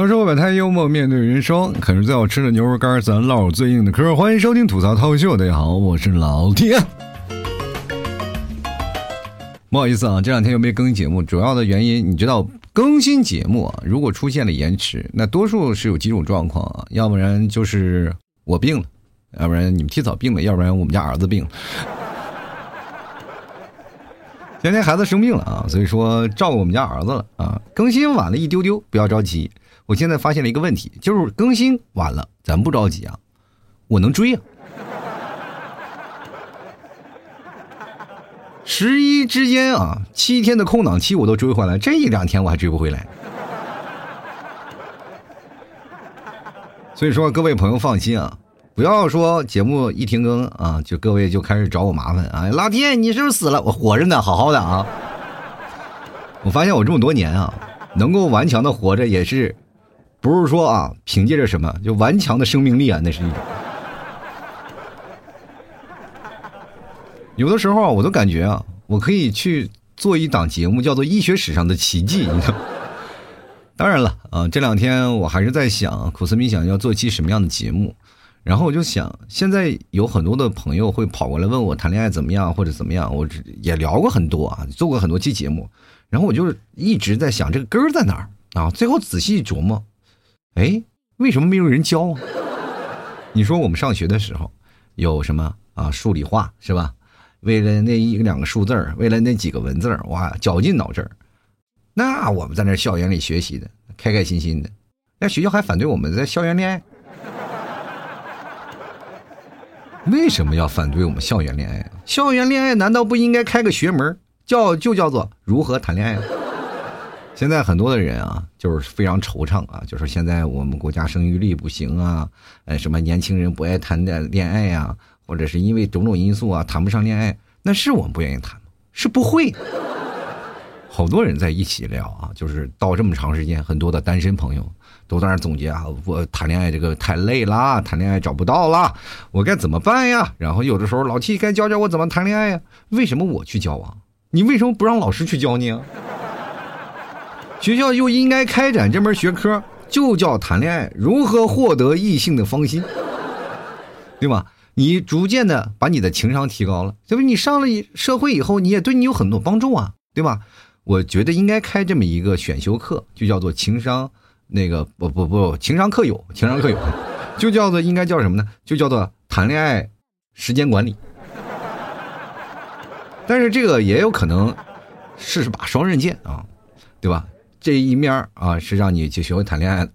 吐槽社会百态，幽默面对人生。啃着最好吃的牛肉干，咱唠最硬的嗑。欢迎收听吐槽涛秀，大家好，我是老铁。不好意思啊，这两天又没更新节目，主要的原因你知道，更新节目啊，如果出现了延迟，那多数是有几种状况啊，要不然就是我病了，要不然你们提早病了，要不然我们家儿子病了。前天孩子生病了啊，所以说照顾我们家儿子了啊，更新晚了一丢丢，不要着急。我现在发现了一个问题，就是更新晚了，咱不着急啊，我能追啊。十一之间啊，七天的空档期我都追回来，这一两天我还追不回来。所以说，各位朋友放心啊，不要说节目一停更啊，就各位就开始找我麻烦啊。老天，你是不是死了？我活着呢，好好的啊。我发现我这么多年啊，能够顽强的活着也是。不是说啊，凭借着什么就顽强的生命力啊，那是一种。有的时候啊，我都感觉啊，我可以去做一档节目，叫做《医学史上的奇迹》。你知道？当然了啊，这两天我还是在想，苦思冥想要做一期什么样的节目。然后我就想，现在有很多的朋友会跑过来问我谈恋爱怎么样或者怎么样，我也聊过很多啊，做过很多期节目。然后我就一直在想，这个根儿在哪儿啊？最后仔细琢磨。哎，为什么没有人教啊？你说我们上学的时候有什么啊？数理化是吧？为了那一两个数字儿，为了那几个文字儿，哇，绞尽脑汁儿。那我们在那校园里学习的，开开心心的。那学校还反对我们在校园恋爱？为什么要反对我们校园恋爱？校园恋爱难道不应该开个学门，叫就叫做如何谈恋爱？现在很多的人啊，就是非常惆怅啊，就是现在我们国家生育率不行啊，呃，什么年轻人不爱谈恋恋爱呀，或者是因为种种因素啊，谈不上恋爱，那是我们不愿意谈吗？是不会。好多人在一起聊啊，就是到这么长时间，很多的单身朋友都在那总结啊，我谈恋爱这个太累啦，谈恋爱找不到啦，我该怎么办呀？然后有的时候老七该教教我怎么谈恋爱呀？为什么我去教啊？你为什么不让老师去教你啊？学校就应该开展这门学科，就叫谈恋爱，如何获得异性的芳心，对吧？你逐渐的把你的情商提高了，对不？你上了社会以后，你也对你有很多帮助啊，对吧？我觉得应该开这么一个选修课，就叫做情商，那个不不不，情商课有，情商课有，就叫做应该叫什么呢？就叫做谈恋爱时间管理。但是这个也有可能是把双刃剑啊，对吧？这一面啊是让你去学会谈恋爱，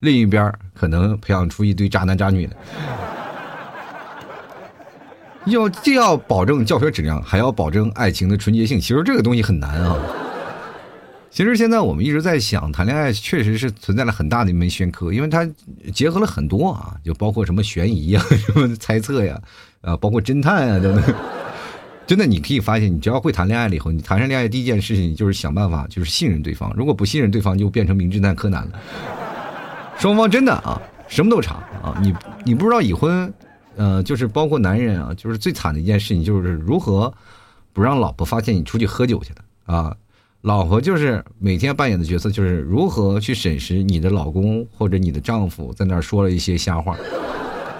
另一边可能培养出一堆渣男渣女的。要既要保证教学质量，还要保证爱情的纯洁性，其实这个东西很难啊。其实现在我们一直在想，谈恋爱确实是存在了很大的一门学科，因为它结合了很多啊，就包括什么悬疑啊、什么猜测呀，啊，包括侦探啊等等。真的，你可以发现，你只要会谈恋爱了以后，你谈上恋爱第一件事情就是想办法，就是信任对方。如果不信任对方，就变成名侦探柯南了。双方真的啊，什么都查啊。你你不知道已婚，呃，就是包括男人啊，就是最惨的一件事情，就是如何不让老婆发现你出去喝酒去了啊。老婆就是每天扮演的角色，就是如何去审视你的老公或者你的丈夫在那儿说了一些瞎话，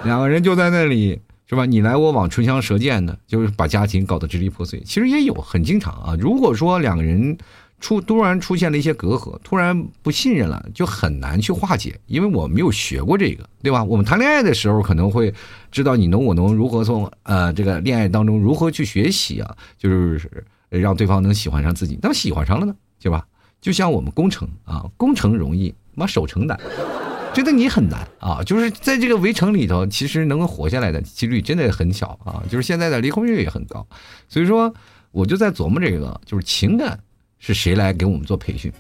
两个人就在那里。是吧？你来我往，唇枪舌剑的，就是把家庭搞得支离破碎。其实也有很经常啊。如果说两个人出突然出现了一些隔阂，突然不信任了，就很难去化解。因为我没有学过这个，对吧？我们谈恋爱的时候可能会知道你侬我侬，如何从呃这个恋爱当中如何去学习啊，就是让对方能喜欢上自己。那么喜欢上了呢，对吧？就像我们攻城啊，攻城容易，妈守城难。觉得你很难啊！就是在这个围城里头，其实能够活下来的几率真的很小啊！就是现在的离婚率也很高，所以说我就在琢磨这个，就是情感是谁来给我们做培训？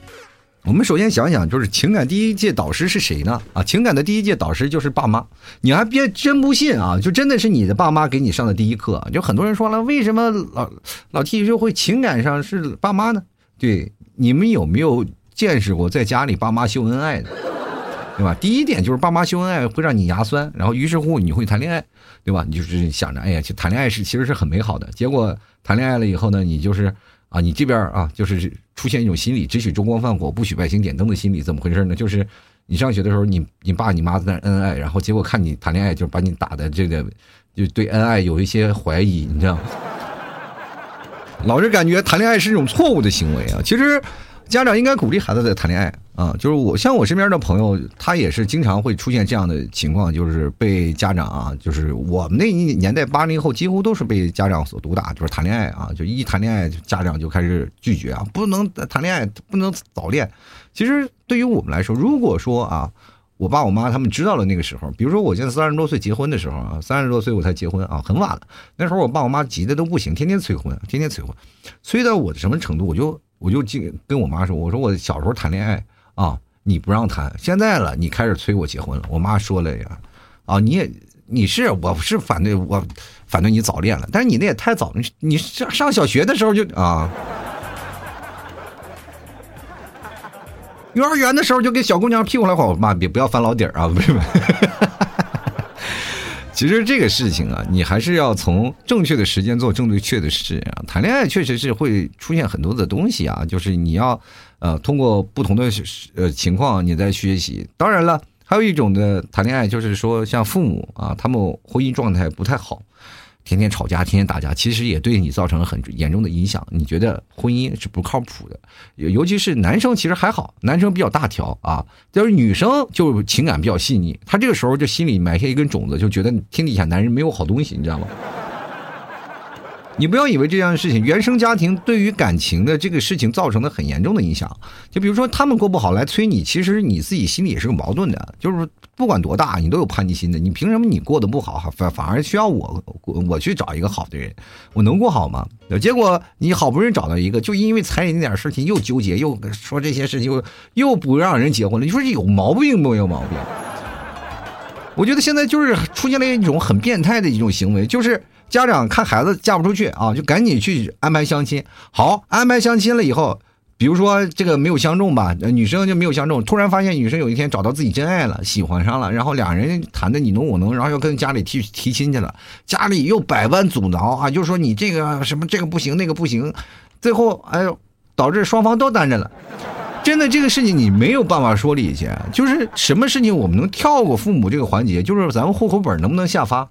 我们首先想想，就是情感第一届导师是谁呢？啊，情感的第一届导师就是爸妈。你还别真不信啊？就真的是你的爸妈给你上的第一课。就很多人说了，为什么老老 T 就会情感上是爸妈呢？对，你们有没有见识过在家里爸妈秀恩爱的？对吧？第一点就是爸妈秀恩爱会让你牙酸，然后于是乎你会谈恋爱，对吧？你就是想着，哎呀，去谈恋爱是其实是很美好的。结果谈恋爱了以后呢，你就是啊，你这边啊，就是出现一种心理，只许烛光泛火，不许外星点灯的心理，怎么回事呢？就是你上学的时候，你你爸你妈在那恩爱，然后结果看你谈恋爱，就把你打的这个，就对恩爱有一些怀疑，你知道吗？老是感觉谈恋爱是一种错误的行为啊！其实家长应该鼓励孩子在谈恋爱啊。就是我像我身边的朋友，他也是经常会出现这样的情况，就是被家长啊，就是我们那一年代八零后几乎都是被家长所毒打，就是谈恋爱啊，就一谈恋爱家长就开始拒绝啊，不能谈恋爱，不能早恋。其实对于我们来说，如果说啊。我爸我妈他们知道了那个时候，比如说我现在三十多岁结婚的时候啊，三十多岁我才结婚啊，很晚了。那时候我爸我妈急的都不行，天天催婚，天天催婚，催到我的什么程度？我就我就跟跟我妈说，我说我小时候谈恋爱啊，你不让谈，现在了你开始催我结婚了。我妈说了呀，啊你也你是我是反对我反对你早恋了，但是你那也太早了，你上上小学的时候就啊。幼儿园的时候就给小姑娘屁股来晃，我妈别不要翻老底儿啊！不是，其实这个事情啊，你还是要从正确的时间做正确的事啊。谈恋爱确实是会出现很多的东西啊，就是你要呃通过不同的呃情况你在学习。当然了，还有一种的谈恋爱就是说像父母啊，他们婚姻状态不太好。天天吵架，天天打架，其实也对你造成了很严重的影响。你觉得婚姻是不靠谱的，尤其是男生，其实还好，男生比较大条啊，就是女生就情感比较细腻，他这个时候就心里埋下一根种子，就觉得天底下男人没有好东西，你知道吗？你不要以为这样的事情，原生家庭对于感情的这个事情造成了很严重的影响。就比如说他们过不好来催你，其实你自己心里也是有矛盾的。就是不管多大，你都有叛逆心的。你凭什么你过得不好，反反而需要我我去找一个好的人？我能过好吗？结果你好不容易找到一个，就因为彩礼那点事情又纠结，又说这些事情，又又不让人结婚了。你说这有毛病不？有毛病？我觉得现在就是出现了一种很变态的一种行为，就是。家长看孩子嫁不出去啊，就赶紧去安排相亲。好，安排相亲了以后，比如说这个没有相中吧，女生就没有相中。突然发现女生有一天找到自己真爱了，喜欢上了，然后两人谈的你侬我侬，然后要跟家里提提亲去了，家里又百般阻挠啊，就说你这个什么这个不行那个不行，最后哎呦，导致双方都单着了。真的这个事情你没有办法说理去，就是什么事情我们能跳过父母这个环节，就是咱们户口本能不能下发？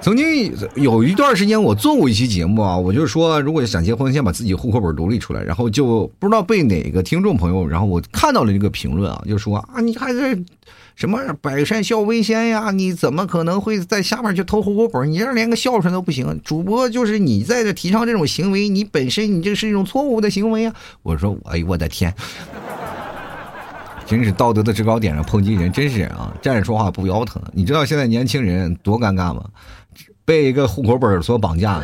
曾经有一段时间，我做过一期节目啊，我就说，如果想结婚，先把自己户口本独立出来。然后就不知道被哪个听众朋友，然后我看到了这个评论啊，就说啊，你还是什么百善孝为先呀？你怎么可能会在下面去偷户口本？你这连个孝顺都不行。主播就是你在这提倡这种行为，你本身你这是一种错误的行为啊！我说，哎呦我的天，真是道德的制高点上抨击人，真是啊，站着说话不腰疼。你知道现在年轻人多尴尬吗？被一个户口本所绑架，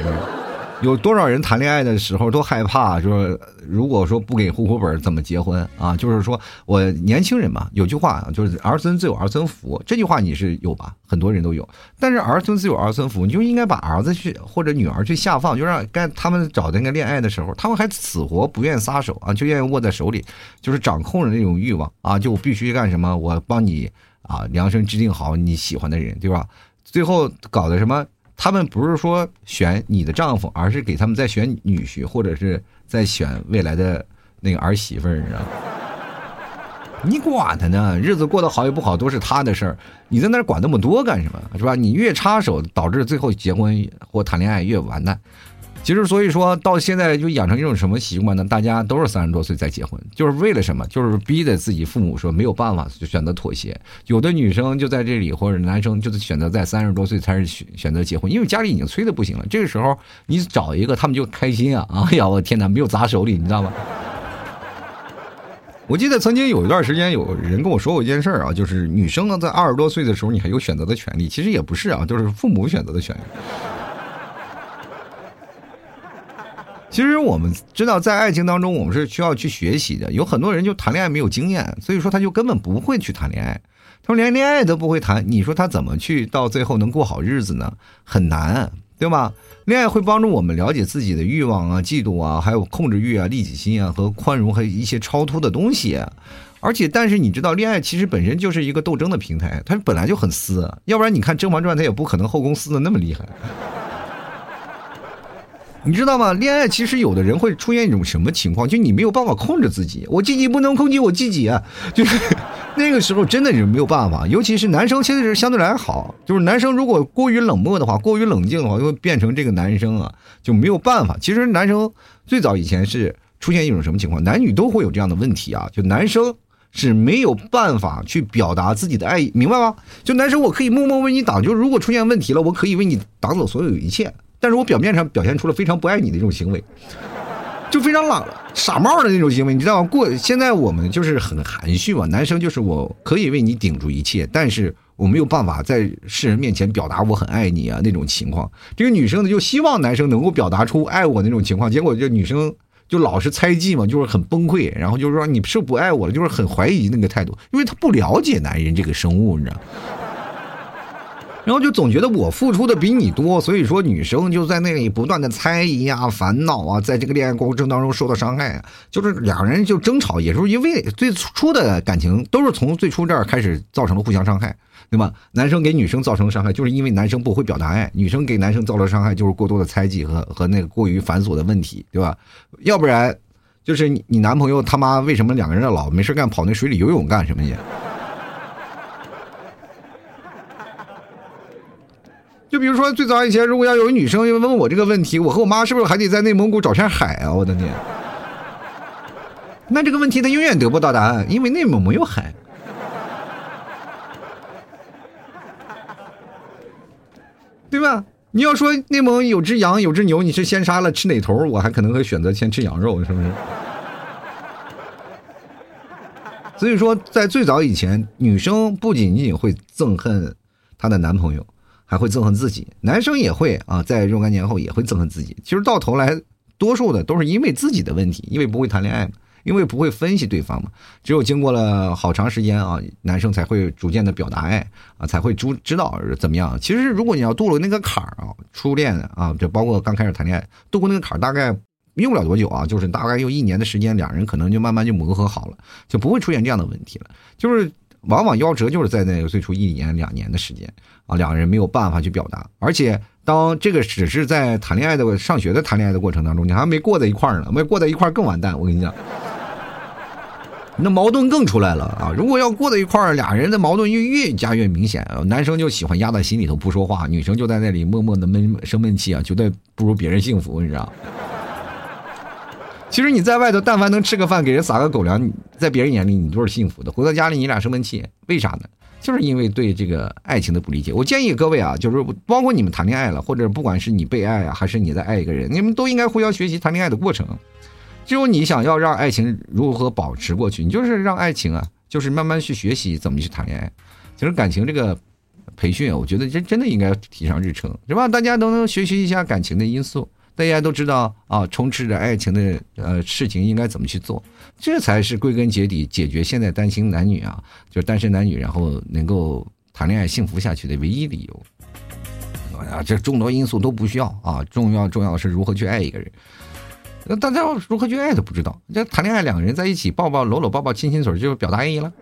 有多少人谈恋爱的时候都害怕，就是如果说不给户口本怎么结婚啊？就是说我年轻人嘛，有句话就是儿孙自有儿孙福，这句话你是有吧？很多人都有。但是儿孙自有儿孙福，你就应该把儿子去或者女儿去下放，就让该他们找那个恋爱的时候，他们还死活不愿撒手啊，就愿意握在手里，就是掌控着那种欲望啊，就必须干什么？我帮你啊量身制定好你喜欢的人，对吧？最后搞的什么？他们不是说选你的丈夫，而是给他们在选女婿，或者是在选未来的那个儿媳妇儿，你知道吗？你管他呢？日子过得好与不好都是他的事儿，你在那管那么多干什么？是吧？你越插手，导致最后结婚或谈恋爱越完蛋。其实，所以说到现在就养成一种什么习惯呢？大家都是三十多岁再结婚，就是为了什么？就是逼着自己父母说没有办法就选择妥协。有的女生就在这里，或者男生就是选择在三十多岁才是选选择结婚，因为家里已经催的不行了。这个时候你找一个，他们就开心啊！哎呀，我天哪，没有砸手里，你知道吗？我记得曾经有一段时间，有人跟我说过一件事儿啊，就是女生呢在二十多岁的时候，你还有选择的权利。其实也不是啊，就是父母选择的权利。其实我们知道，在爱情当中，我们是需要去学习的。有很多人就谈恋爱没有经验，所以说他就根本不会去谈恋爱。他说连恋爱都不会谈，你说他怎么去到最后能过好日子呢？很难，对吧？恋爱会帮助我们了解自己的欲望啊、嫉妒啊，还有控制欲啊、利己心啊和宽容，还有一些超脱的东西。而且，但是你知道，恋爱其实本身就是一个斗争的平台，它本来就很撕。要不然你看《甄嬛传》，它也不可能后宫撕的那么厉害。你知道吗？恋爱其实有的人会出现一种什么情况？就你没有办法控制自己，我自己不能控制我自己啊！就是 那个时候真的是没有办法。尤其是男生现在是相对来好，就是男生如果过于冷漠的话，过于冷静的话，就会变成这个男生啊就没有办法。其实男生最早以前是出现一种什么情况？男女都会有这样的问题啊，就男生是没有办法去表达自己的爱意，明白吗？就男生我可以默默为你挡，就如果出现问题了，我可以为你挡走所有一切。但是我表面上表现出了非常不爱你的这种行为，就非常冷傻帽的那种行为，你知道吗？过现在我们就是很含蓄嘛，男生就是我可以为你顶住一切，但是我没有办法在世人面前表达我很爱你啊那种情况。这个女生呢就希望男生能够表达出爱我那种情况，结果这女生就老是猜忌嘛，就是很崩溃，然后就是说你是不爱我了，就是很怀疑那个态度，因为她不了解男人这个生物，你知道。然后就总觉得我付出的比你多，所以说女生就在那里不断的猜疑啊、烦恼啊，在这个恋爱过程当中受到伤害，就是两人就争吵，也是因为最初的感情都是从最初这儿开始造成了互相伤害，对吧？男生给女生造成伤害，就是因为男生不会表达爱；女生给男生造成伤害，就是过多的猜忌和和那个过于繁琐的问题，对吧？要不然，就是你你男朋友他妈为什么两个人老没事干跑那水里游泳干什么去？就比如说，最早以前，如果要有女生问我这个问题，我和我妈是不是还得在内蒙古找片海啊？我的天！那这个问题他永远得不到答案，因为内蒙没有海，对吧？你要说内蒙有只羊，有只牛，你是先杀了吃哪头？我还可能会选择先吃羊肉，是不是？所以说，在最早以前，女生不仅仅会憎恨她的男朋友。还会憎恨自己，男生也会啊，在若干年后也会憎恨自己。其实到头来，多数的都是因为自己的问题，因为不会谈恋爱嘛，因为不会分析对方嘛。只有经过了好长时间啊，男生才会逐渐的表达爱啊，才会知知道怎么样。其实如果你要渡了那个坎儿啊，初恋啊，就包括刚开始谈恋爱，渡过那个坎儿，大概用不了多久啊，就是大概用一年的时间，两人可能就慢慢就磨合好了，就不会出现这样的问题了。就是往往夭折就是在那个最初一年两年的时间。啊，两个人没有办法去表达，而且当这个只是在谈恋爱的、上学的谈恋爱的过程当中，你还没过在一块儿呢，没过在一块儿更完蛋。我跟你讲，那矛盾更出来了啊！如果要过在一块儿，俩人的矛盾越越加越明显。男生就喜欢压在心里头不说话，女生就在那里默默的闷生闷气啊，觉得不如别人幸福，你知道？其实你在外头，但凡能吃个饭，给人撒个狗粮，在别人眼里你都是幸福的。回到家里，你俩生闷气，为啥呢？就是因为对这个爱情的不理解，我建议各位啊，就是包括你们谈恋爱了，或者不管是你被爱啊，还是你在爱一个人，你们都应该互相学习谈恋爱的过程。只有你想要让爱情如何保持过去，你就是让爱情啊，就是慢慢去学习怎么去谈恋爱。其实感情这个培训，我觉得真真的应该提上日程，是吧？大家都能学习一下感情的因素。大家都知道啊，充斥着爱情的呃事情应该怎么去做，这才是归根结底解决现在单亲男女啊，就是单身男女然后能够谈恋爱幸福下去的唯一理由。啊，这众多因素都不需要啊，重要重要的是如何去爱一个人。那大家如何去爱都不知道，这谈恋爱两个人在一起抱抱搂搂抱抱亲亲嘴就表达爱意了。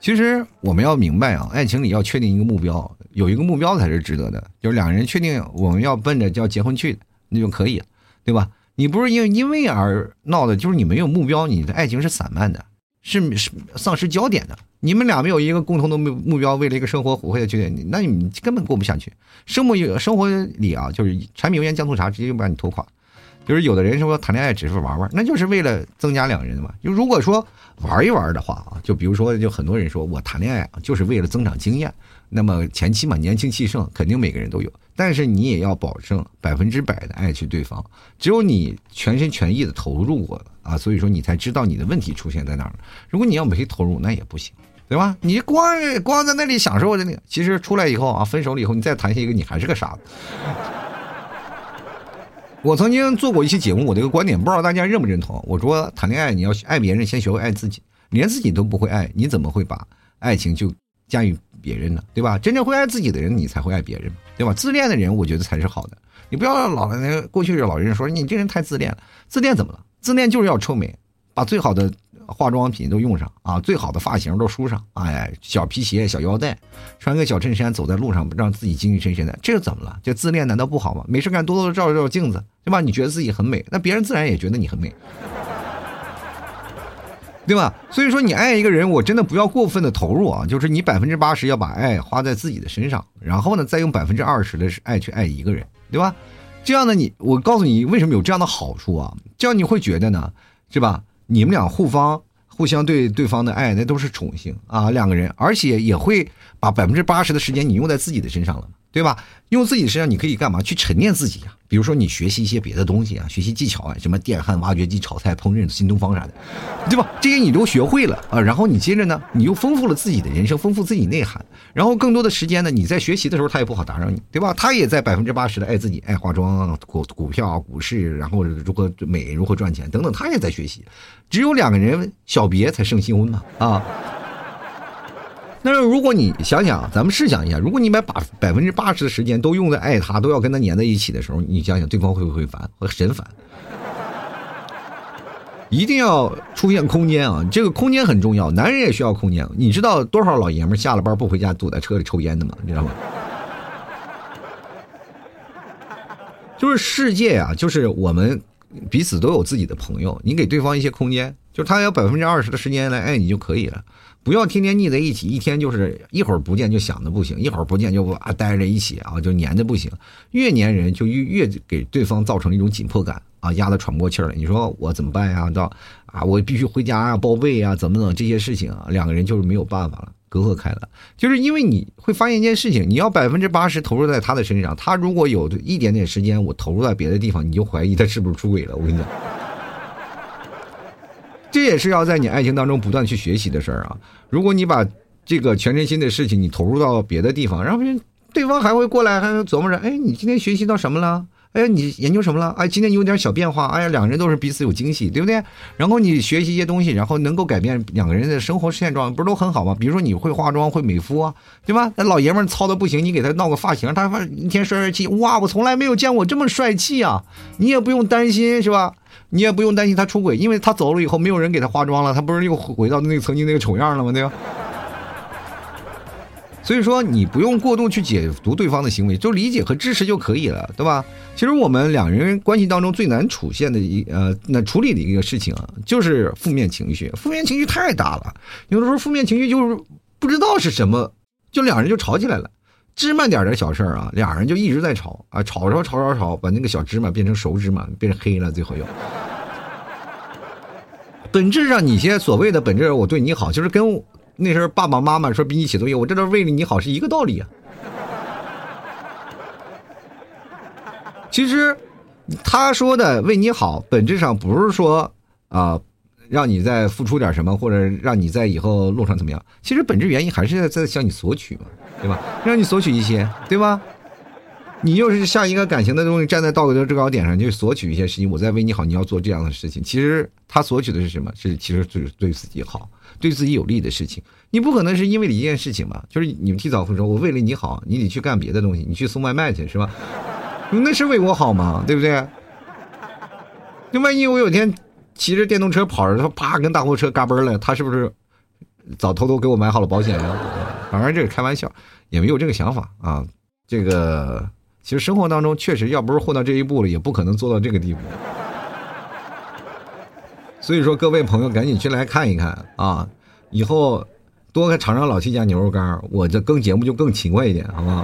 其实我们要明白啊，爱情里要确定一个目标。有一个目标才是值得的，就是两个人确定我们要奔着要结婚去的，那就可以，对吧？你不是因为因为而闹的，就是你没有目标，你的爱情是散漫的，是是丧失焦点的。你们俩没有一个共同的目目标，为了一个生活虎黑的缺点，那你根本过不下去。生活生活里啊，就是柴米油盐酱醋茶，直接就把你拖垮。就是有的人说谈恋爱只是玩玩，那就是为了增加两人嘛。就如果说玩一玩的话啊，就比如说，就很多人说我谈恋爱，就是为了增长经验。那么前期嘛，年轻气盛，肯定每个人都有。但是你也要保证百分之百的爱去对方，只有你全心全意的投入过啊，所以说你才知道你的问题出现在哪儿。如果你要没投入，那也不行，对吧？你光光在那里享受着那个，其实出来以后啊，分手了以后，你再谈下一个，你还是个傻子。我曾经做过一期节目，我的一个观点不知道大家认不认同。我说谈恋爱你要爱别人，先学会爱自己，连自己都不会爱，你怎么会把爱情就驾驭？别人呢，对吧？真正会爱自己的人，你才会爱别人，对吧？自恋的人，我觉得才是好的。你不要老那过去老人说你这人太自恋了，自恋怎么了？自恋就是要臭美，把最好的化妆品都用上啊，最好的发型都梳上，哎，小皮鞋、小腰带，穿个小衬衫走在路上，让自己精精神神的，这是怎么了？这自恋难道不好吗？没事干多多照照镜子，对吧？你觉得自己很美，那别人自然也觉得你很美。对吧？所以说，你爱一个人，我真的不要过分的投入啊！就是你百分之八十要把爱花在自己的身上，然后呢，再用百分之二十的爱去爱一个人，对吧？这样呢，你我告诉你为什么有这样的好处啊？这样你会觉得呢，是吧？你们俩互方互相对对方的爱，那都是宠幸啊，两个人，而且也会把百分之八十的时间你用在自己的身上了。对吧？用自己身上，你可以干嘛？去沉淀自己呀。比如说，你学习一些别的东西啊，学习技巧啊，什么电焊、挖掘机、炒菜、烹饪、新东方啥的，对吧？这些你都学会了啊。然后你接着呢，你又丰富了自己的人生，丰富自己内涵。然后更多的时间呢，你在学习的时候，他也不好打扰你，对吧？他也在百分之八十的爱自己，爱化妆、股股票、股市，然后如何美、如何赚钱等等，他也在学习。只有两个人小别才胜新婚嘛啊。但是如果你想想，咱们试想一下，如果你把把百分之八十的时间都用在爱他，都要跟他粘在一起的时候，你想想对方会不会烦？会神烦。一定要出现空间啊！这个空间很重要，男人也需要空间。你知道多少老爷们下了班不回家，躲在车里抽烟的吗？你知道吗？就是世界啊，就是我们彼此都有自己的朋友，你给对方一些空间，就是他有百分之二十的时间来爱你就可以了。不要天天腻在一起，一天就是一会儿不见就想的不行，一会儿不见就啊待着一起啊就黏的不行，越黏人就越越给对方造成一种紧迫感啊，压得喘不过气儿来。你说我怎么办呀？到啊，我必须回家啊，报备啊，怎么怎么这些事情啊，两个人就是没有办法了，隔阂开了。就是因为你会发现一件事情，你要百分之八十投入在他的身上，他如果有一点点时间我投入在别的地方，你就怀疑他是不是出轨了。我跟你讲。这也是要在你爱情当中不断去学习的事儿啊！如果你把这个全身心的事情你投入到别的地方，然后对方还会过来，还琢磨着，哎，你今天学习到什么了？哎，你研究什么了？哎，今天有点小变化，哎呀，两个人都是彼此有惊喜，对不对？然后你学习一些东西，然后能够改变两个人的生活现状，不是都很好吗？比如说你会化妆，会美肤啊，对吧？那老爷们糙的不行，你给他闹个发型，他一天帅帅气，哇，我从来没有见过这么帅气啊！你也不用担心，是吧？你也不用担心他出轨，因为他走了以后，没有人给他化妆了，他不是又回到那个曾经那个丑样了吗？对吧？所以说，你不用过度去解读对方的行为，就理解和支持就可以了，对吧？其实我们两人关系当中最难出现的一呃，那处理的一个事情啊，就是负面情绪。负面情绪太大了，有的时候负面情绪就是不知道是什么，就两人就吵起来了。芝麻点的小事儿啊，俩人就一直在吵啊，吵吵吵吵吵，把那个小芝麻变成熟芝麻，变成黑了，最后又。本质上，你些所谓的本质，我对你好，就是跟那时候爸爸妈妈说逼你写作业，我这是为了你好，是一个道理啊。其实，他说的为你好，本质上不是说啊。让你再付出点什么，或者让你在以后路上怎么样？其实本质原因还是在在向你索取嘛，对吧？让你索取一些，对吧？你又是像一个感情的东西，站在道德的制高点上，就索取一些事情。我在为你好，你要做这样的事情。其实他索取的是什么？是其实就是对自己好，对自己有利的事情。你不可能是因为一件事情吧，就是你们提早分手，我为了你好，你得去干别的东西，你去送外卖去是吧？那是为我好吗？对不对？那万一我有天。骑着电动车跑着，他啪跟大货车嘎嘣了，他是不是早偷偷给我买好了保险呀？反正这是开玩笑，也没有这个想法啊。这个其实生活当中确实要不是混到这一步了，也不可能做到这个地步。所以说，各位朋友赶紧去来看一看啊！以后多尝尝老七家牛肉干，我这更节目就更勤快一点，好不好？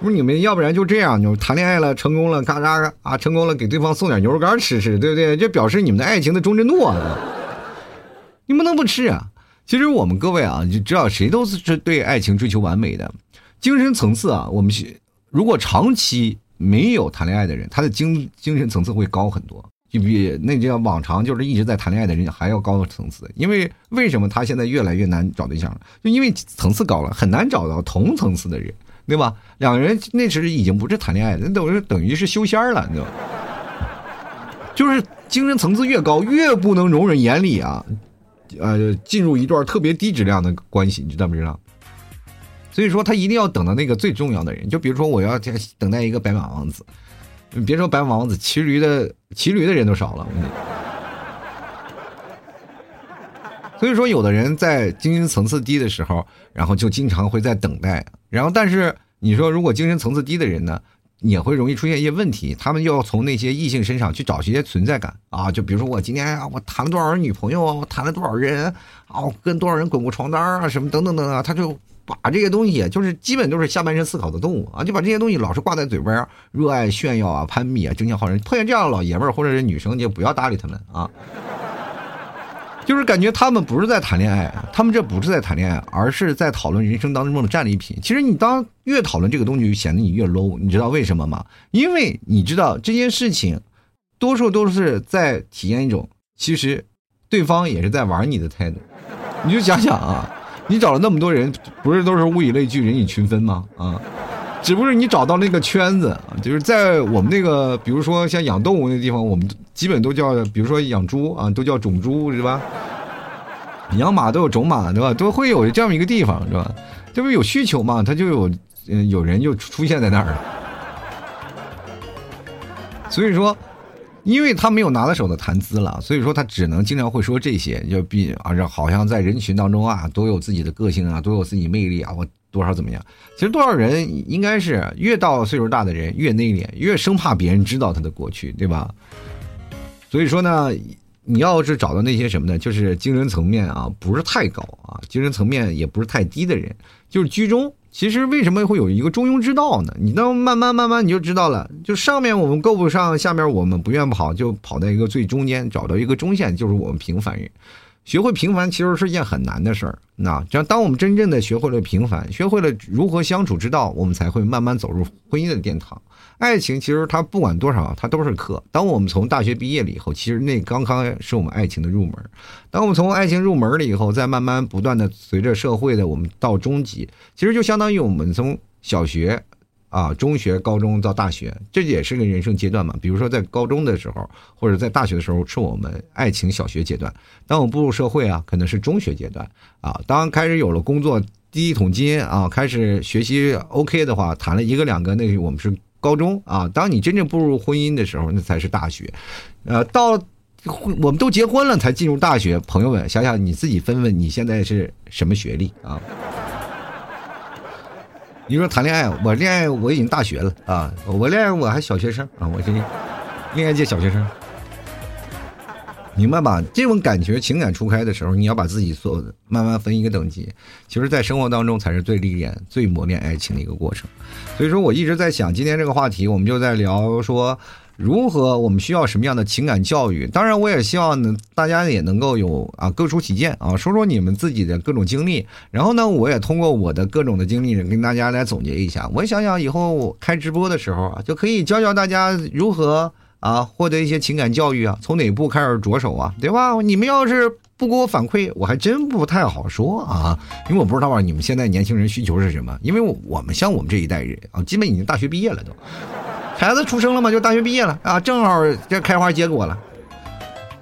不是你们，要不然就这样，就谈恋爱了，成功了，嘎嘎啊，成功了，给对方送点牛肉干吃吃，对不对？这表示你们的爱情的忠贞度啊！你不能不吃啊！其实我们各位啊，就知道谁都是对爱情追求完美的，精神层次啊，我们是如果长期没有谈恋爱的人，他的精精神层次会高很多，就比那叫往常就是一直在谈恋爱的人还要高的层次。因为为什么他现在越来越难找对象了？就因为层次高了，很难找到同层次的人。对吧？两个人那时已经不是谈恋爱，那等于等于是修仙了，你知道吗？就是精神层次越高，越不能容忍眼里啊，呃，进入一段特别低质量的关系，你知道不知道？所以说他一定要等到那个最重要的人，就比如说我要等待一个白马王子，你别说白马王子，骑驴的骑驴的人都少了。所以说，有的人在精神层次低的时候，然后就经常会在等待。然后，但是你说，如果精神层次低的人呢，也会容易出现一些问题。他们就要从那些异性身上去找一些存在感啊。就比如说，我今天我谈了多少人女朋友啊，我谈了多少人啊，我跟多少人滚过床单啊，什么等等等等，他就把这些东西，就是基本都是下半身思考的动物啊，就把这些东西老是挂在嘴边，热爱炫耀啊，攀比啊，争强好胜。碰见这样的老爷们儿或者是女生，你就不要搭理他们啊。就是感觉他们不是在谈恋爱，他们这不是在谈恋爱，而是在讨论人生当中的战利品。其实你当越讨论这个东西，就显得你越 low。你知道为什么吗？因为你知道这件事情，多数都是在体验一种，其实对方也是在玩你的态度。你就想想啊，你找了那么多人，不是都是物以类聚，人以群分吗？啊。只不过你找到那个圈子，就是在我们那个，比如说像养动物那地方，我们基本都叫，比如说养猪啊，都叫种猪，是吧？养马都有种马，对吧？都会有这样一个地方，是吧？这不有需求嘛，他就有，嗯，有人就出现在那儿了。所以说，因为他没有拿得手的谈资了，所以说他只能经常会说这些，就比啊，好像在人群当中啊，都有自己的个性啊，都有自己魅力啊，我。多少怎么样？其实多少人应该是越到岁数大的人越内敛，越生怕别人知道他的过去，对吧？所以说呢，你要是找到那些什么呢？就是精神层面啊不是太高啊，精神层面也不是太低的人，就是居中。其实为什么会有一个中庸之道呢？你到慢慢慢慢你就知道了。就上面我们够不上，下面我们不愿跑，就跑在一个最中间，找到一个中线，就是我们平凡人。学会平凡其实是一件很难的事儿，那这样当我们真正的学会了平凡，学会了如何相处之道，我们才会慢慢走入婚姻的殿堂。爱情其实它不管多少，它都是课。当我们从大学毕业了以后，其实那刚刚是我们爱情的入门。当我们从爱情入门了以后，再慢慢不断的随着社会的我们到中级，其实就相当于我们从小学。啊，中学、高中到大学，这也是个人生阶段嘛。比如说，在高中的时候，或者在大学的时候，是我们爱情小学阶段；当我们步入社会啊，可能是中学阶段啊。当开始有了工作，第一桶金啊，开始学习 OK 的话，谈了一个两个，那我们是高中啊。当你真正步入婚姻的时候，那才是大学。呃，到我们都结婚了才进入大学。朋友们，想想你自己，分问你现在是什么学历啊？你说谈恋爱，我恋爱我已经大学了啊！我恋爱我还小学生啊！我这恋爱界小学生，明白吧？这种感觉情感初开的时候，你要把自己所慢慢分一个等级。其实，在生活当中才是最历练、最磨练爱情的一个过程。所以说我一直在想，今天这个话题，我们就在聊说。如何？我们需要什么样的情感教育？当然，我也希望呢，大家也能够有啊，各抒己见啊，说说你们自己的各种经历。然后呢，我也通过我的各种的经历，跟大家来总结一下。我想想，以后开直播的时候啊，就可以教教大家如何啊，获得一些情感教育啊，从哪步开始着手啊，对吧？你们要是不给我反馈，我还真不太好说啊，因为我不知道你们现在年轻人需求是什么。因为我们像我们这一代人啊，基本已经大学毕业了都。孩子出生了嘛，就大学毕业了啊，正好这开花结果了。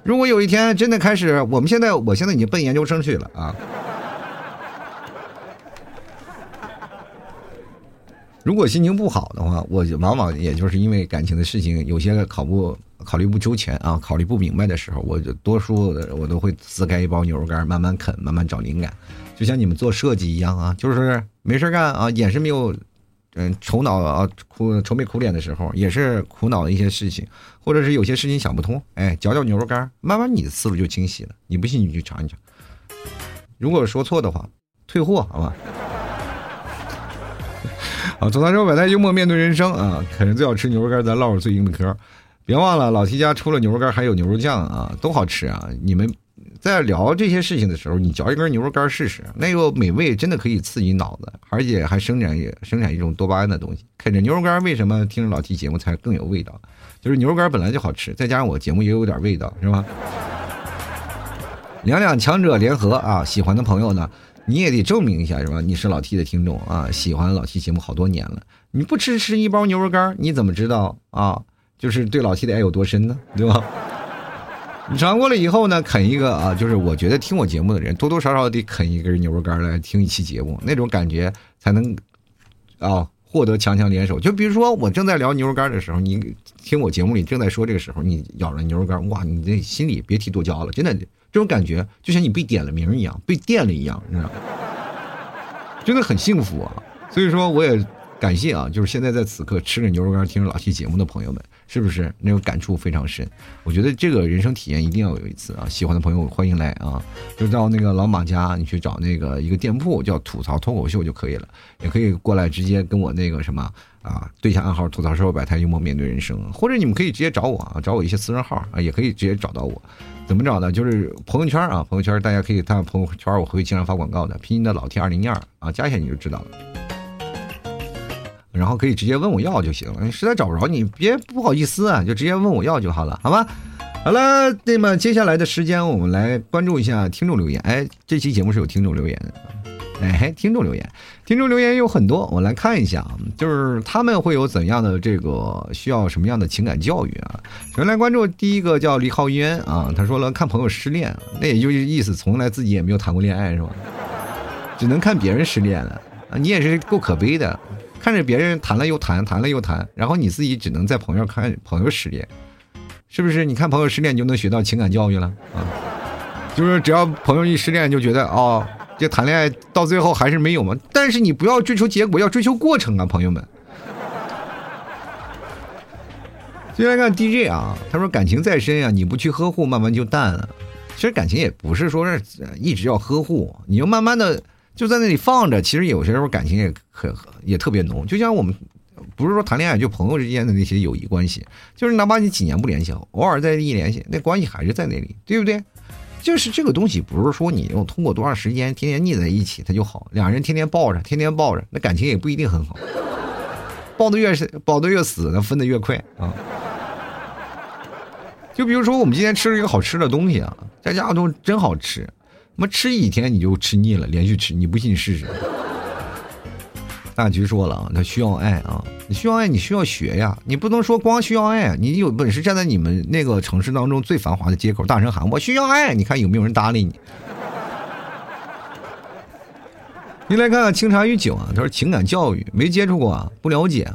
如果有一天真的开始，我们现在，我现在已经奔研究生去了啊。如果心情不好的话，我往往也就是因为感情的事情，有些考不考虑不周全啊，考虑不明白的时候，我就多数我都会撕开一包牛肉干，慢慢啃，慢慢找灵感。就像你们做设计一样啊，就是没事干啊，眼神没有。嗯，愁恼啊，苦愁眉苦脸的时候，也是苦恼的一些事情，或者是有些事情想不通，哎，嚼嚼牛肉干，慢慢你的思路就清晰了。你不信，你去尝一尝。如果说错的话，退货好吧？好，吐槽之后百态幽默面对人生啊，啃着最好吃牛肉干，咱唠着最硬的嗑。别忘了，老提家除了牛肉干，还有牛肉酱啊，都好吃啊，你们。在聊这些事情的时候，你嚼一根牛肉干试试，那个美味真的可以刺激脑子，而且还生产也生产一种多巴胺的东西。啃着牛肉干为什么听着老 T 节目才更有味道？就是牛肉干本来就好吃，再加上我节目也有点味道，是吧？两两强者联合啊！喜欢的朋友呢，你也得证明一下，是吧？你是老 T 的听众啊，喜欢老 T 节目好多年了，你不吃吃一包牛肉干，你怎么知道啊？就是对老 T 的爱有多深呢？对吧？你尝过了以后呢，啃一个啊，就是我觉得听我节目的人多多少少得啃一根牛肉干来听一期节目，那种感觉才能啊获得强强联手。就比如说我正在聊牛肉干的时候，你听我节目里正在说这个时候，你咬着牛肉干，哇，你这心里别提多骄傲了，真的，这种感觉就像你被点了名一样，被电了一样，你知道吗？真的很幸福啊！所以说，我也感谢啊，就是现在在此刻吃着牛肉干听着老 T 节目的朋友们。是不是那种感触非常深？我觉得这个人生体验一定要有一次啊！喜欢的朋友欢迎来啊！就到那个老马家，你去找那个一个店铺叫吐槽脱口秀就可以了，也可以过来直接跟我那个什么啊对下暗号吐槽社会百态幽默面对人生，或者你们可以直接找我啊，找我一些私人号啊，也可以直接找到我。怎么找呢？就是朋友圈啊，朋友圈大家可以看朋友圈，我会经常发广告的，拼音的老 T 二零一二啊，加一下你就知道了。然后可以直接问我要就行了，你实在找不着，你别不好意思啊，就直接问我要就好了，好吧？好了，那么接下来的时间，我们来关注一下听众留言。哎，这期节目是有听众留言的，哎，听众留言，听众留言有很多，我来看一下啊，就是他们会有怎样的这个需要什么样的情感教育啊？首先来关注第一个叫李浩渊啊，他说了看朋友失恋，那也就是意思从来自己也没有谈过恋爱是吧？只能看别人失恋了啊，你也是够可悲的。看着别人谈了又谈，谈了又谈，然后你自己只能在朋友看朋友失恋，是不是？你看朋友失恋，你就能学到情感教育了啊？就是只要朋友一失恋，就觉得哦，这谈恋爱到最后还是没有嘛。但是你不要追求结果，要追求过程啊，朋友们。先来看 DJ 啊，他说感情再深呀，你不去呵护，慢慢就淡了。其实感情也不是说是一直要呵护，你就慢慢的。就在那里放着，其实有些时候感情也可也特别浓。就像我们不是说谈恋爱，就朋友之间的那些友谊关系，就是哪怕你几年不联系，偶尔再一联系，那关系还是在那里，对不对？就是这个东西不是说你用通过多长时间天天腻在一起它就好，两人天天抱着，天天抱着，那感情也不一定很好。抱的越是抱的越死，那分的越快啊。就比如说我们今天吃了一个好吃的东西啊，这家都真好吃。妈吃几天你就吃腻了，连续吃，你不信你试试。大菊说了啊，他需要爱啊，你需要爱，你需要学呀，你不能说光需要爱，你有本事站在你们那个城市当中最繁华的街口，大声喊我需要爱，你看有没有人搭理你？你来看看清茶与酒啊，他说情感教育没接触过啊，不了解。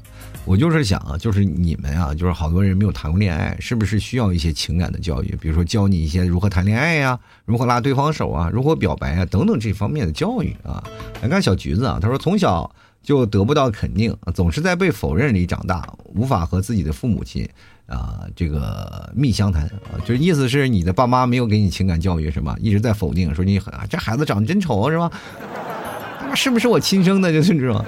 我就是想啊，就是你们啊，就是好多人没有谈过恋爱，是不是需要一些情感的教育？比如说教你一些如何谈恋爱呀，如何拉对方手啊，如何表白啊，等等这方面的教育啊。来看小橘子啊，他说从小就得不到肯定，总是在被否认里长大，无法和自己的父母亲啊这个密相谈啊，就是意思是你的爸妈没有给你情感教育是吧？一直在否定，说你很这孩子长得真丑是吧？是不是我亲生的？就是这种。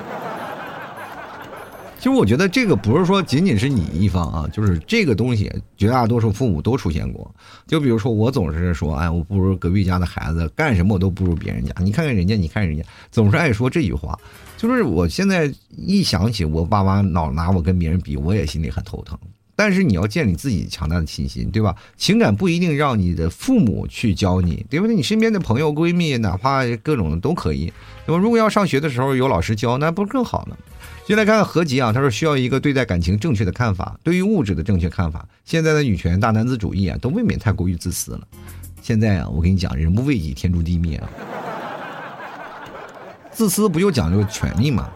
其实我觉得这个不是说仅仅是你一方啊，就是这个东西绝大多数父母都出现过。就比如说我总是说，哎，我不如隔壁家的孩子，干什么我都不如别人家。你看看人家，你看人家，总是爱说这句话。就是我现在一想起我爸妈老拿我跟别人比，我也心里很头疼。但是你要建立自己强大的信心，对吧？情感不一定让你的父母去教你，对不对？你身边的朋友、闺蜜，哪怕各种的都可以。那么如果要上学的时候有老师教，那不是更好呢？先来看看合集啊，他说需要一个对待感情正确的看法，对于物质的正确看法。现在的女权大男子主义啊，都未免太过于自私了。现在啊，我跟你讲，人不为己，天诛地灭啊！自私不就讲究权利吗？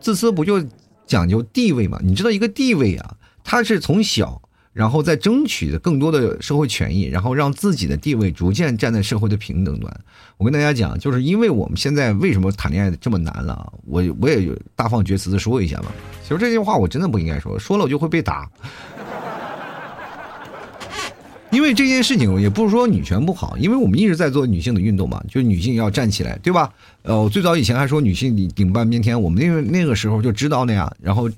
自私不就讲究地位吗？你知道一个地位啊，它是从小。然后再争取更多的社会权益，然后让自己的地位逐渐站在社会的平等端。我跟大家讲，就是因为我们现在为什么谈恋爱这么难了？我我也有大放厥词的说一下吧。其实这句话我真的不应该说，说了我就会被打。因为这件事情也不是说女权不好，因为我们一直在做女性的运动嘛，就是女性要站起来，对吧？呃，我最早以前还说女性顶顶半边天，我们那个那个时候就知道那样，然后。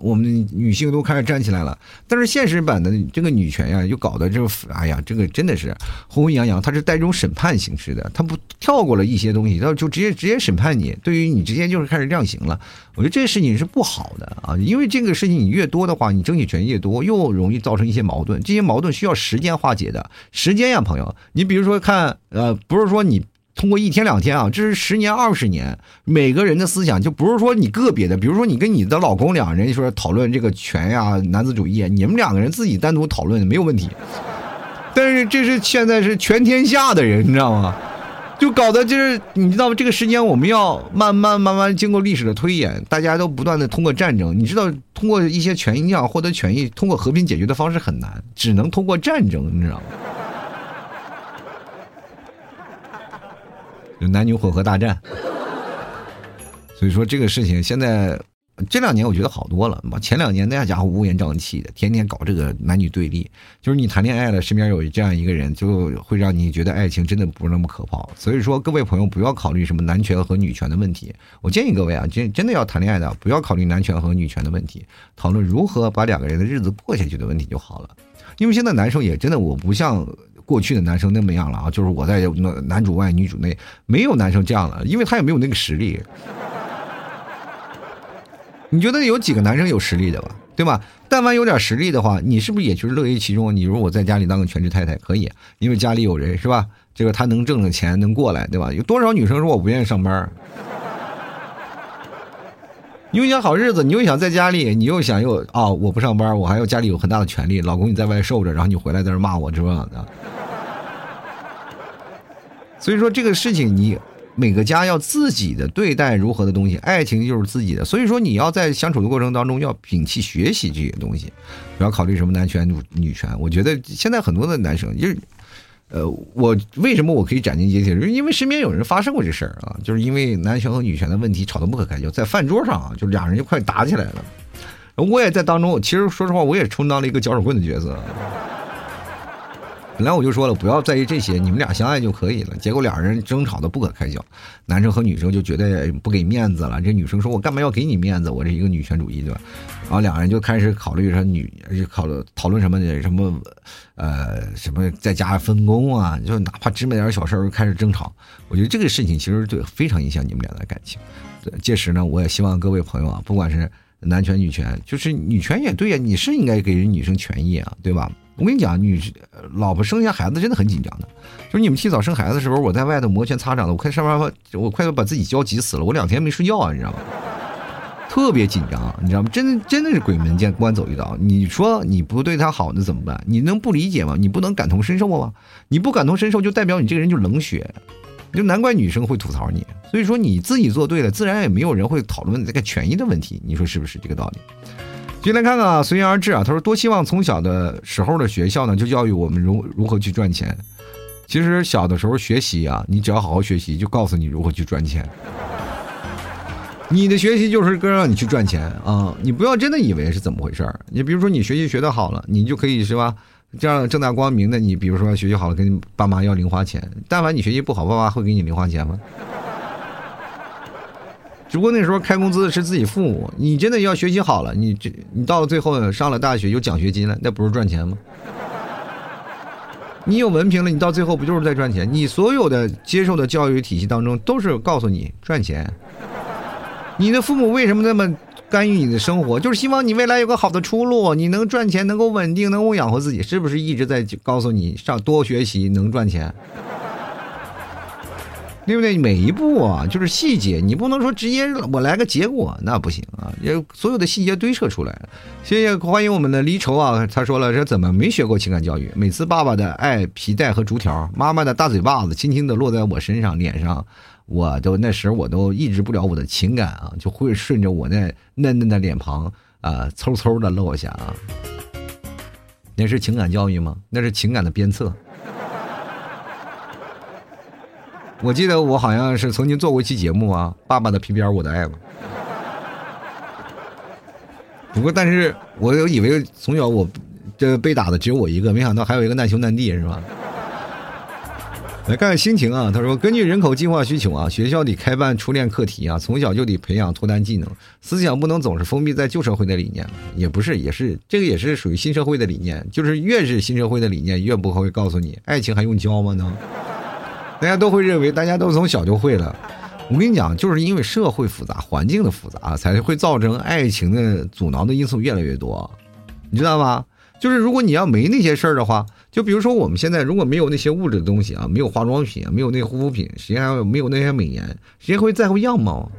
我们女性都开始站起来了，但是现实版的这个女权呀，又搞得这，哎呀，这个真的是昏昏洋洋。它是带这种审判形式的，它不跳过了一些东西，它就直接直接审判你。对于你直接就是开始量刑了。我觉得这个事情是不好的啊，因为这个事情你越多的话，你争取权越多，又容易造成一些矛盾。这些矛盾需要时间化解的，时间呀，朋友，你比如说看，呃，不是说你。通过一天两天啊，这是十年二十年，每个人的思想就不是说你个别的，比如说你跟你的老公两人说讨论这个权呀、男子主义，你们两个人自己单独讨论没有问题。但是这是现在是全天下的人，你知道吗？就搞得就是你知道吗？这个时间我们要慢慢慢慢经过历史的推演，大家都不断的通过战争，你知道通过一些权益要获得权益，通过和平解决的方式很难，只能通过战争，你知道吗？就男女混合大战。所以说这个事情现在。这两年我觉得好多了，妈前两年那家伙乌烟瘴气的，天天搞这个男女对立。就是你谈恋爱了，身边有这样一个人，就会让你觉得爱情真的不是那么可靠。所以说，各位朋友不要考虑什么男权和女权的问题。我建议各位啊，真真的要谈恋爱的，不要考虑男权和女权的问题，讨论如何把两个人的日子过下去的问题就好了。因为现在男生也真的，我不像过去的男生那么样了啊，就是我在男主外女主内，没有男生这样了，因为他也没有那个实力。你觉得有几个男生有实力的吧？对吧？但凡有点实力的话，你是不是也就是乐于其中？你如果在家里当个全职太太，可以，因为家里有人，是吧？这个他能挣的钱能过来，对吧？有多少女生说我不愿意上班？你又想好日子，你又想在家里，你又想又啊，我不上班，我还要家里有很大的权利，老公你在外受着，然后你回来在这骂我，是吧？所以说这个事情你。每个家要自己的对待如何的东西，爱情就是自己的，所以说你要在相处的过程当中要摒弃学习这些东西，不要考虑什么男权女权。我觉得现在很多的男生就是，呃，我为什么我可以斩钉截铁，是因为身边有人发生过这事儿啊，就是因为男权和女权的问题吵得不可开交，在饭桌上啊，就俩人就快打起来了。我也在当中，其实说实话，我也充当了一个搅屎棍的角色。本来我就说了，不要在意这些，你们俩相爱就可以了。结果俩人争吵的不可开交，男生和女生就觉得不给面子了。这女生说：“我干嘛要给你面子？我这一个女权主义，对吧？”然后两人就开始考虑说女，考虑讨论什么的？什么，呃，什么在家分工啊？就哪怕芝麻点小事儿开始争吵。我觉得这个事情其实对非常影响你们俩的感情。届时呢，我也希望各位朋友啊，不管是男权女权，就是女权也对呀，你是应该给人女生权益啊，对吧？我跟你讲，女老婆生下孩子真的很紧张的，就是你们提早生孩子的时候，我在外头摩拳擦掌的，我快上班，我快要把自己焦急死了，我两天没睡觉啊，你知道吗？特别紧张，你知道吗？真的真的是鬼门见关走一遭。你说你不对他好，那怎么办？你能不理解吗？你不能感同身受吗？你不感同身受，就代表你这个人就冷血，就难怪女生会吐槽你。所以说你自己做对了，自然也没有人会讨论这个权益的问题。你说是不是这个道理？进来看看啊，随缘而至啊。他说多希望从小的时候的学校呢，就教育我们如如何去赚钱。其实小的时候学习啊，你只要好好学习，就告诉你如何去赚钱。你的学习就是更让你去赚钱啊！你不要真的以为是怎么回事儿。你比如说你学习学得好了，你就可以是吧？这样正大光明的，你比如说学习好了，跟爸妈要零花钱。但凡你学习不好，爸妈会给你零花钱吗？只不过那时候开工资的是自己父母，你真的要学习好了，你这你到了最后上了大学有奖学金了，那不是赚钱吗？你有文凭了，你到最后不就是在赚钱？你所有的接受的教育体系当中都是告诉你赚钱。你的父母为什么那么干预你的生活？就是希望你未来有个好的出路，你能赚钱，能够稳定，能够养活自己，是不是一直在告诉你上多学习能赚钱？对不对？每一步啊，就是细节，你不能说直接我来个结果，那不行啊！也所有的细节堆砌出来。谢谢，欢迎我们的离愁啊！他说了，这怎么没学过情感教育？每次爸爸的爱皮带和竹条，妈妈的大嘴巴子，轻轻的落在我身上、脸上，我都那时我都抑制不了我的情感啊，就会顺着我那嫩嫩的脸庞啊，嗖嗖的落下啊。那是情感教育吗？那是情感的鞭策。我记得我好像是曾经做过一期节目啊，《爸爸的皮鞭我的爱》吧。不过，但是我以为从小我这被打的只有我一个，没想到还有一个难兄难弟，是吧？来看看心情啊，他说：“根据人口计划需求啊，学校得开办初恋课题啊，从小就得培养脱单技能，思想不能总是封闭在旧社会的理念，也不是，也是这个也是属于新社会的理念，就是越是新社会的理念，越不会告诉你爱情还用教吗呢？”大家都会认为，大家都从小就会了。我跟你讲，就是因为社会复杂、环境的复杂，才会造成爱情的阻挠的因素越来越多，你知道吗？就是如果你要没那些事儿的话，就比如说我们现在如果没有那些物质的东西啊，没有化妆品，没有那护肤品，谁还没有那些美颜，谁会在乎样貌？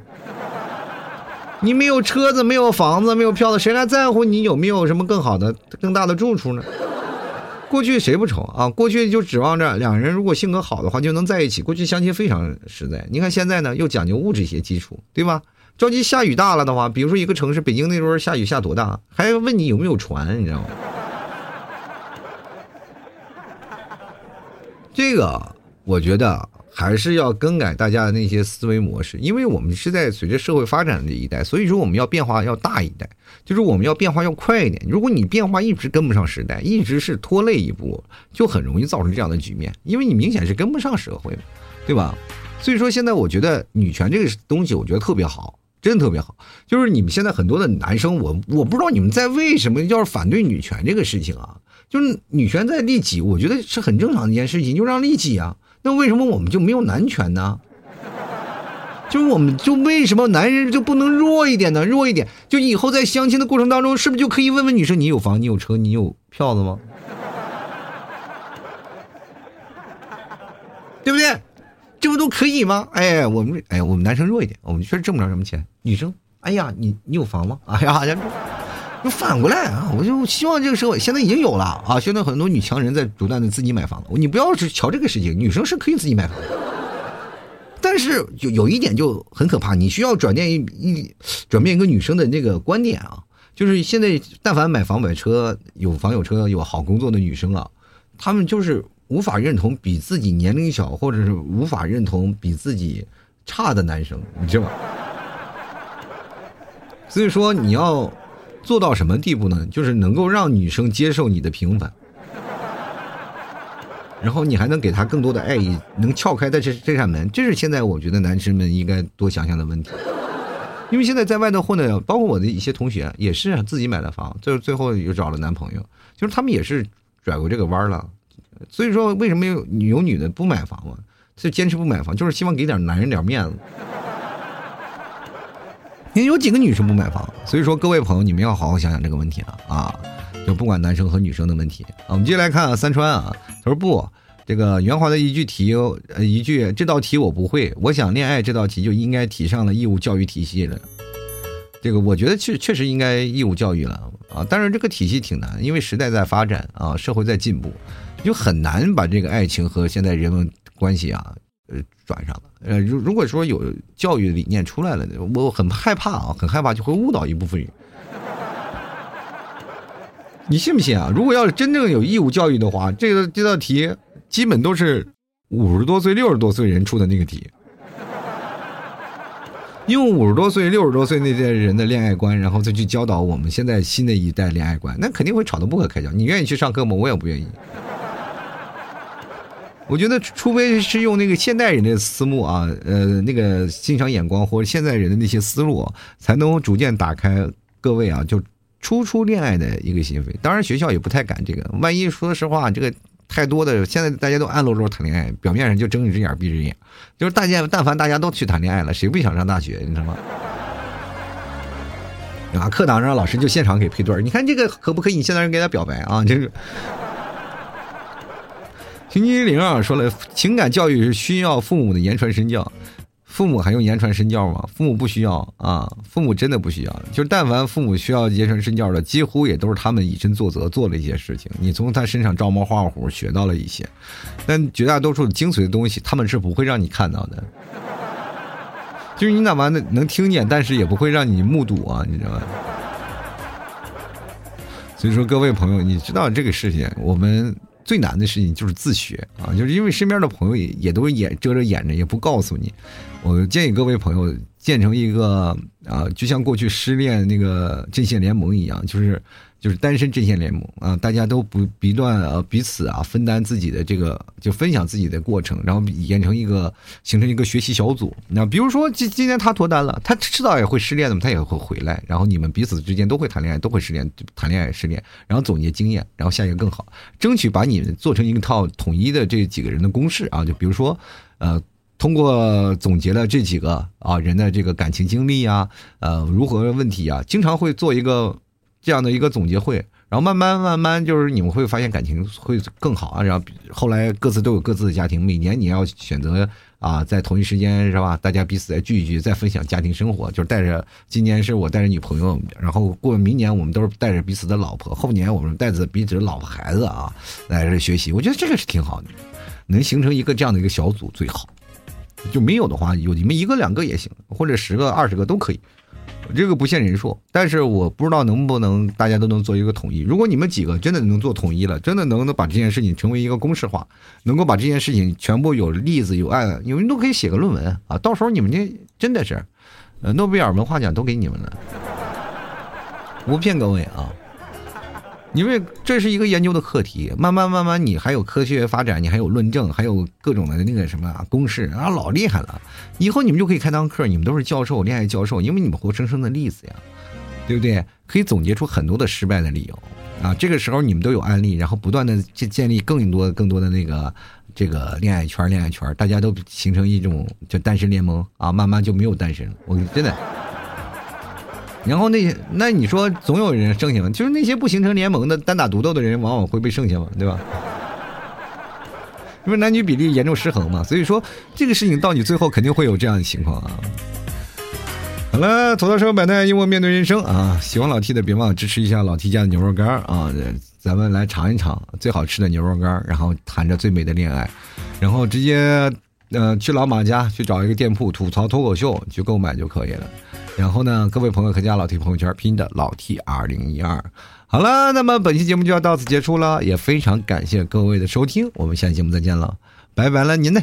你没有车子，没有房子，没有票子，谁来在乎你有没有什么更好的、更大的住处呢？过去谁不愁啊？过去就指望着两人如果性格好的话就能在一起。过去相亲非常实在。你看现在呢，又讲究物质一些基础，对吧？着急下雨大了的话，比如说一个城市，北京那时候下雨下多大，还要问你有没有船，你知道吗？这个我觉得还是要更改大家的那些思维模式，因为我们是在随着社会发展的一代，所以说我们要变化要大一代，就是我们要变化要快一点。如果你变化一直跟不上时代，一直是拖累一步，就很容易造成这样的局面，因为你明显是跟不上社会，对吧？所以说现在我觉得女权这个东西，我觉得特别好。真的特别好，就是你们现在很多的男生，我我不知道你们在为什么要是反对女权这个事情啊？就是女权在利己，我觉得是很正常的一件事情，就让利己啊。那为什么我们就没有男权呢？就是我们就为什么男人就不能弱一点呢？弱一点，就以后在相亲的过程当中，是不是就可以问问女生，你有房，你有车，你有票子吗？对不对？这不都可以吗？哎，我们哎，我们男生弱一点，我们确实挣不着什么钱。女生，哎呀，你你有房吗？哎呀，就反过来啊！我就希望这个社会现在已经有了啊！现在很多女强人在不断的自己买房子。你不要去瞧这个事情，女生是可以自己买房的，但是有有一点就很可怕，你需要转变一一转变一个女生的那个观点啊！就是现在但凡买房买车、有房有车、有好工作的女生啊，她们就是。无法认同比自己年龄小，或者是无法认同比自己差的男生，你知道吗？所以说你要做到什么地步呢？就是能够让女生接受你的平凡，然后你还能给她更多的爱意，能撬开的这这扇门。这是现在我觉得男生们应该多想想的问题。因为现在在外头混的，包括我的一些同学，也是自己买了房，最最后又找了男朋友，就是他们也是拽过这个弯了。所以说，为什么有有女的不买房嘛？就坚持不买房，就是希望给点男人点面子。因为有几个女生不买房，所以说各位朋友，你们要好好想想这个问题了啊！就不管男生和女生的问题啊。我们接下来看啊，三川啊，他说不，这个圆滑的一句题，呃，一句这道题我不会。我想恋爱这道题就应该提上了义务教育体系了。这个我觉得确确实应该义务教育了啊，但是这个体系挺难，因为时代在发展啊，社会在进步。就很难把这个爱情和现在人们关系啊，呃，转上了。呃，如如果说有教育理念出来了，我很害怕啊，很害怕就会误导一部分人。你信不信啊？如果要是真正有义务教育的话，这个这道题基本都是五十多岁、六十多岁人出的那个题，用五十多岁、六十多岁那些人的恋爱观，然后再去教导我们现在新的一代恋爱观，那肯定会吵得不可开交。你愿意去上课吗？我也不愿意。我觉得，除非是用那个现代人的思路啊，呃，那个欣赏眼光或者现在人的那些思路，才能逐渐打开各位啊，就初初恋爱的一个心扉。当然，学校也不太敢这个，万一说实话，这个太多的，现在大家都暗落落谈恋爱，表面上就睁一只眼闭一只眼，就是大家但凡大家都去谈恋爱了，谁不想上大学？你知道吗？啊，课堂上老师就现场给配对你看这个可不可以？你现在人给他表白啊，就是。秦金玲啊说了，情感教育是需要父母的言传身教，父母还用言传身教吗？父母不需要啊，父母真的不需要。就是但凡父母需要言传身教的，几乎也都是他们以身作则做了一些事情，你从他身上照猫画虎学到了一些，但绝大多数精髓的东西，他们是不会让你看到的。就是你哪怕能能听见，但是也不会让你目睹啊，你知道吗？所以说，各位朋友，你知道这个事情，我们。最难的事情就是自学啊，就是因为身边的朋友也也都掩遮着眼着，也不告诉你。我建议各位朋友建成一个啊，就像过去失恋那个阵线联盟一样，就是。就是单身阵线联盟啊，大家都不不断呃彼此啊分担自己的这个，就分享自己的过程，然后演成一个形成一个学习小组。那比如说今今天他脱单了，他迟早也会失恋的嘛，他也会回来，然后你们彼此之间都会谈恋爱，都会失恋，谈恋爱失恋，然后总结经验，然后下一个更好，争取把你们做成一套统一的这几个人的公式啊。就比如说，呃，通过总结了这几个啊人的这个感情经历啊，呃，如何问题啊，经常会做一个。这样的一个总结会，然后慢慢慢慢，就是你们会发现感情会更好啊。然后后来各自都有各自的家庭，每年你要选择啊，在同一时间是吧？大家彼此再聚一聚，再分享家庭生活，就是带着今年是我带着女朋友，然后过明年我们都是带着彼此的老婆，后年我们带着彼此的老婆孩子啊来这学习。我觉得这个是挺好的，能形成一个这样的一个小组最好。就没有的话，有你们一个两个也行，或者十个二十个都可以。这个不限人数，但是我不知道能不能大家都能做一个统一。如果你们几个真的能做统一了，真的能能把这件事情成为一个公式化，能够把这件事情全部有例子有案，你们都可以写个论文啊。到时候你们这真的是，呃，诺贝尔文化奖都给你们了，不骗各位啊。因为这是一个研究的课题，慢慢慢慢，你还有科学发展，你还有论证，还有各种的那个什么公式啊，老厉害了。以后你们就可以开堂课，你们都是教授，恋爱教授，因为你们活生生的例子呀，对不对？可以总结出很多的失败的理由啊。这个时候你们都有案例，然后不断的建建立更多更多的那个这个恋爱圈，恋爱圈，大家都形成一种就单身联盟啊，慢慢就没有单身了。我真的。然后那些，那你说总有人剩下吗？就是那些不形成联盟的单打独斗的人，往往会被剩下嘛，对吧？因为男女比例严重失衡嘛，所以说这个事情到你最后肯定会有这样的情况啊。好了，土豆说百态，幽默面对人生啊！喜欢老 T 的别忘了支持一下老 T 家的牛肉干啊！咱们来尝一尝最好吃的牛肉干，然后谈着最美的恋爱，然后直接呃去老马家去找一个店铺吐槽脱口秀去购买就可以了。然后呢，各位朋友可以加老 T 朋友圈，拼的老 T 二零一二。好了，那么本期节目就要到此结束了，也非常感谢各位的收听，我们下期节目再见了，拜拜了您呢。